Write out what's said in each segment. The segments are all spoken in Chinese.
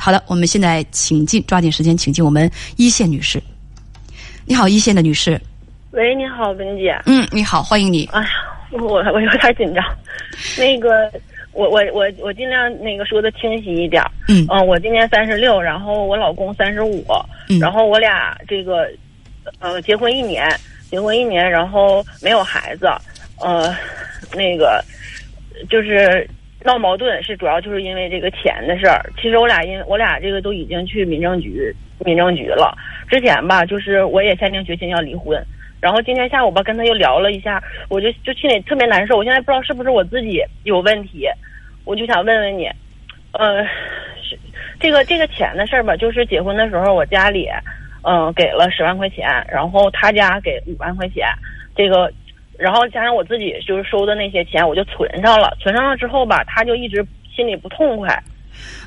好的，我们现在请进，抓紧时间请进我们一线女士。你好，一线的女士。喂，你好，文姐。嗯，你好，欢迎你。哎呀，我我有点紧张。那个，我我我我尽量那个说的清晰一点。嗯嗯，我今年三十六，然后我老公三十五，然后我俩这个呃结婚一年，结婚一年，然后没有孩子，呃，那个就是闹矛盾，是主要就是因为这个钱的事儿。其实我俩因我俩这个都已经去民政局民政局了。之前吧，就是我也下定决心要离婚。然后今天下午吧，跟他又聊了一下，我就就心里特别难受。我现在不知道是不是我自己有问题，我就想问问你，呃，这个这个钱的事儿吧，就是结婚的时候我家里，嗯，给了十万块钱，然后他家给五万块钱，这个，然后加上我自己就是收的那些钱，我就存上了。存上了之后吧，他就一直心里不痛快。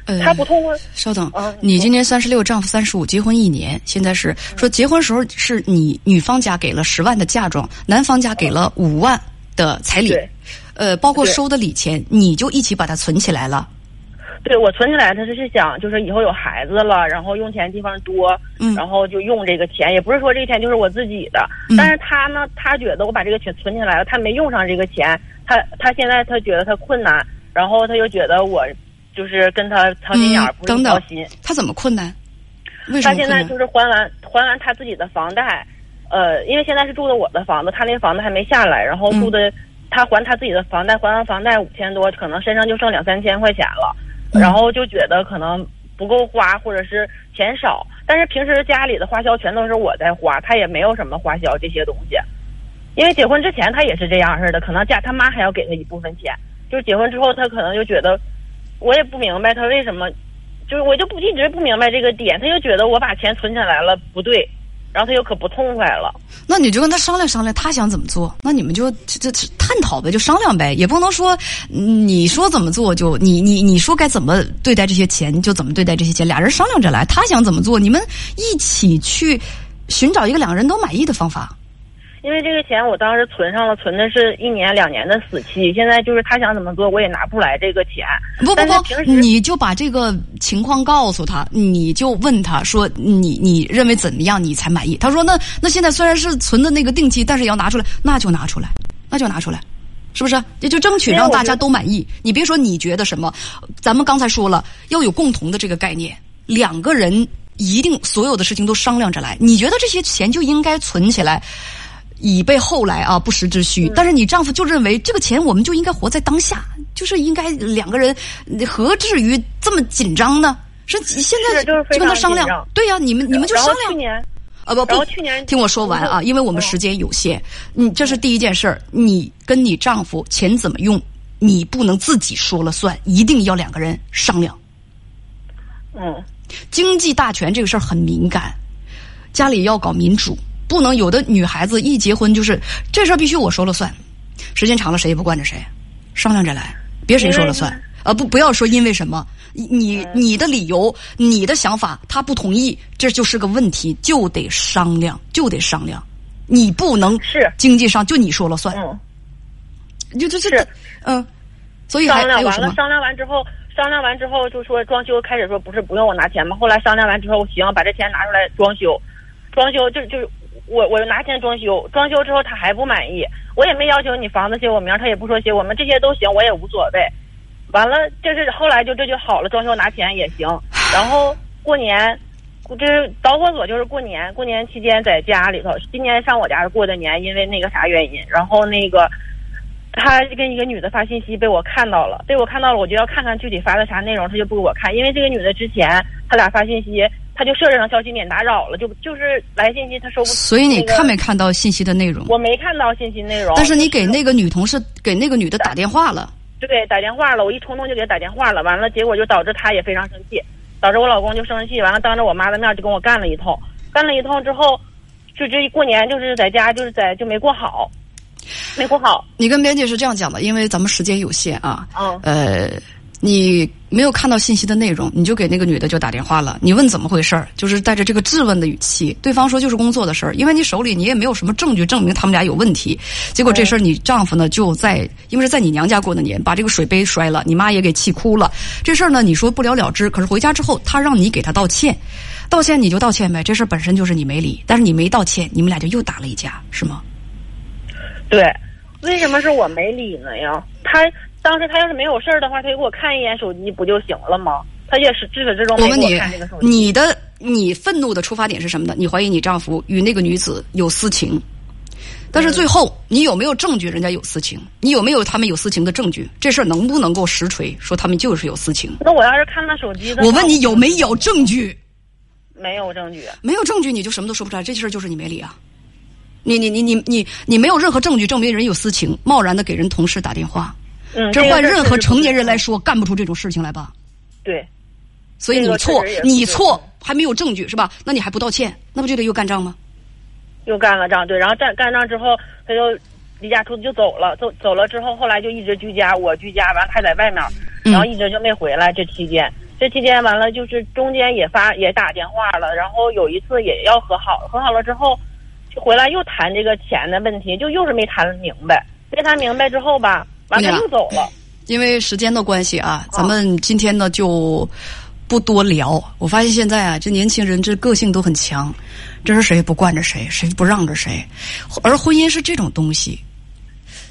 呃，他不痛快。稍等，你今年三十六，丈夫三十五，结婚一年，现在是说结婚时候是你女方家给了十万的嫁妆，男方家给了五万的彩礼，呃，包括收的礼钱，你就一起把它存起来了。对，我存起来，他是想就是以后有孩子了，然后用钱地方多，嗯，然后就用这个钱，也不是说这个钱就是我自己的，但是他呢，他觉得我把这个钱存起来了，他没用上这个钱，他他现在他觉得他困难，然后他又觉得我。就是跟他操心眼儿，不是操心。他怎么困难？为什么他现在就是还完还完他自己的房贷，呃，因为现在是住的我的房子，他那房子还没下来，然后住的他还他自己的房贷，还完房贷五千多，可能身上就剩两三千块钱了，然后就觉得可能不够花，或者是钱少。但是平时家里的花销全都是我在花，他也没有什么花销这些东西。因为结婚之前他也是这样似的，可能家他妈还要给他一部分钱，就是结婚之后他可能就觉得。我也不明白他为什么，就是我就不一直不明白这个点，他就觉得我把钱存起来了不对，然后他又可不痛快了。那你就跟他商量商量，他想怎么做，那你们就这这探讨呗，就商量呗，也不能说你说怎么做就你你你说该怎么对待这些钱就怎么对待这些钱，俩人商量着来，他想怎么做，你们一起去寻找一个两个人都满意的方法。因为这个钱我当时存上了，存的是一年两年的死期。现在就是他想怎么做，我也拿不出来这个钱。不不不，你就把这个情况告诉他，你就问他说：“你你认为怎么样你才满意？”他说：“那那现在虽然是存的那个定期，但是也要拿出来，那就拿出来，那就拿出来，是不是？也就争取让大家都满意。你别说你觉得什么，咱们刚才说了要有共同的这个概念，两个人一定所有的事情都商量着来。你觉得这些钱就应该存起来。”以备后来啊，不时之需。但是你丈夫就认为这个钱我们就应该活在当下，就是应该两个人，何至于这么紧张呢？是现在就跟他商量，对呀，你们你们就商量。去年啊不不，去年听我说完啊，因为我们时间有限。你这是第一件事儿，你跟你丈夫钱怎么用，你不能自己说了算，一定要两个人商量。嗯，经济大权这个事儿很敏感，家里要搞民主。不能有的女孩子一结婚就是这事儿必须我说了算，时间长了谁也不惯着谁，商量着来，别谁说了算。呃，不不要说因为什么，你你的理由、你的想法他不同意，这就是个问题，就得商量，就得商量。你不能是。经济上就你说了算，嗯，就就是。嗯，所以商量完了，商量完之后，商量完之后就说装修，开始说不是不用我拿钱吗？后来商量完之后，行，把这钱拿出来装修，装修就就。我我拿钱装修，装修之后他还不满意，我也没要求你房子写我名，他也不说写我们这些都行，我也无所谓。完了，就是后来就这就好了，装修拿钱也行。然后过年，就是导火索就是过年，过年期间在家里头，今年上我家过的年，因为那个啥原因，然后那个他跟一个女的发信息被我看到了，被我看到了，我就要看看具体发的啥内容，他就不给我看，因为这个女的之前他俩发信息。他就设置成消息免打扰了，就就是来信息他收不。所以你看没看到信息的内容？我没看到信息内容。但是你给那个女同事给那个女的打电话了。对，打电话了，我一冲动就给她打电话了，完了结果就导致她也非常生气，导致我老公就生气，完了当着我妈的面就跟我干了一通，干了一通之后，就这一过年就是在家就是在就没过好，没过好。你跟编辑是这样讲的，因为咱们时间有限啊。嗯。呃。你没有看到信息的内容，你就给那个女的就打电话了。你问怎么回事儿，就是带着这个质问的语气。对方说就是工作的事儿，因为你手里你也没有什么证据证明他们俩有问题。结果这事儿你丈夫呢就在，因为是在你娘家过的年，把这个水杯摔了，你妈也给气哭了。这事儿呢你说不了了之，可是回家之后他让你给他道歉，道歉你就道歉呗。这事儿本身就是你没理，但是你没道歉，你们俩就又打了一架，是吗？对，为什么是我没理呢呀？他。当时他要是没有事儿的话，他就给我看一眼手机不就行了吗？他也是至始至终没给我看这个手机。你的你愤怒的出发点是什么呢？你怀疑你丈夫与那个女子有私情，但是最后你有没有证据人家有私情？你有没有他们有私情的证据？这事儿能不能够实锤说他们就是有私情？那我要是看他手机，我问你有没有证据？没有证据。没有证据你就什么都说不出来，这事儿就是你没理啊！你你你你你你没有任何证据证明人有私情，贸然的给人同事打电话。这换任何成年人来说，干不出这种事情来吧？对，所以你错，你错，还没有证据是吧？那你还不道歉，那不就得又干仗吗？又干了仗，对，然后干干仗之后，他就离家出走就走了，走走了之后，后来就一直居家，我居家，完了还在外面，然后一直就没回来。这期间，这期间完了，就是中间也发也打电话了，然后有一次也要和好，和好了之后，就回来又谈这个钱的问题，就又是没谈明白，没谈明白之后吧。完了又走了，因为时间的关系啊，咱们今天呢就不多聊。我发现现在啊，这年轻人这个性都很强，这是谁不惯着谁，谁不让着谁。而婚姻是这种东西，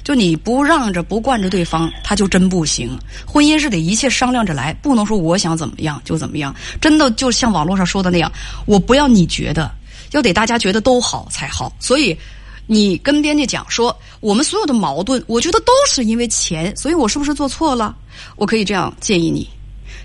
就你不让着不惯着对方，他就真不行。婚姻是得一切商量着来，不能说我想怎么样就怎么样。真的就像网络上说的那样，我不要你觉得，要得大家觉得都好才好。所以。你跟编辑讲说，我们所有的矛盾，我觉得都是因为钱，所以我是不是做错了？我可以这样建议你，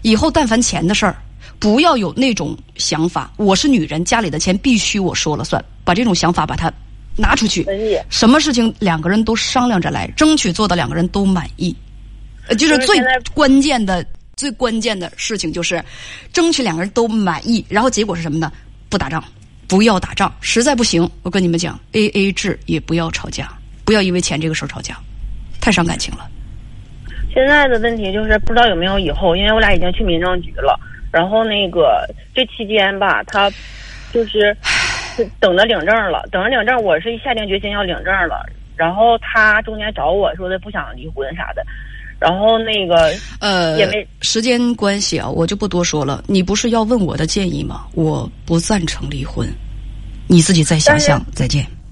以后但凡钱的事儿，不要有那种想法。我是女人，家里的钱必须我说了算，把这种想法把它拿出去。什么事情两个人都商量着来，争取做到两个人都满意。呃，就是最关键的、最关键的事情，就是争取两个人都满意。然后结果是什么呢？不打仗。不要打仗，实在不行，我跟你们讲，A A 制也不要吵架，不要因为钱这个事儿吵架，太伤感情了。现在的问题就是不知道有没有以后，因为我俩已经去民政局了，然后那个这期间吧，他就是等着领证了，等着领证，我是下定决心要领证了，然后他中间找我说的不想离婚啥的。然后那个呃，也没时间关系啊，我就不多说了。你不是要问我的建议吗？我不赞成离婚，你自己再想想。再见。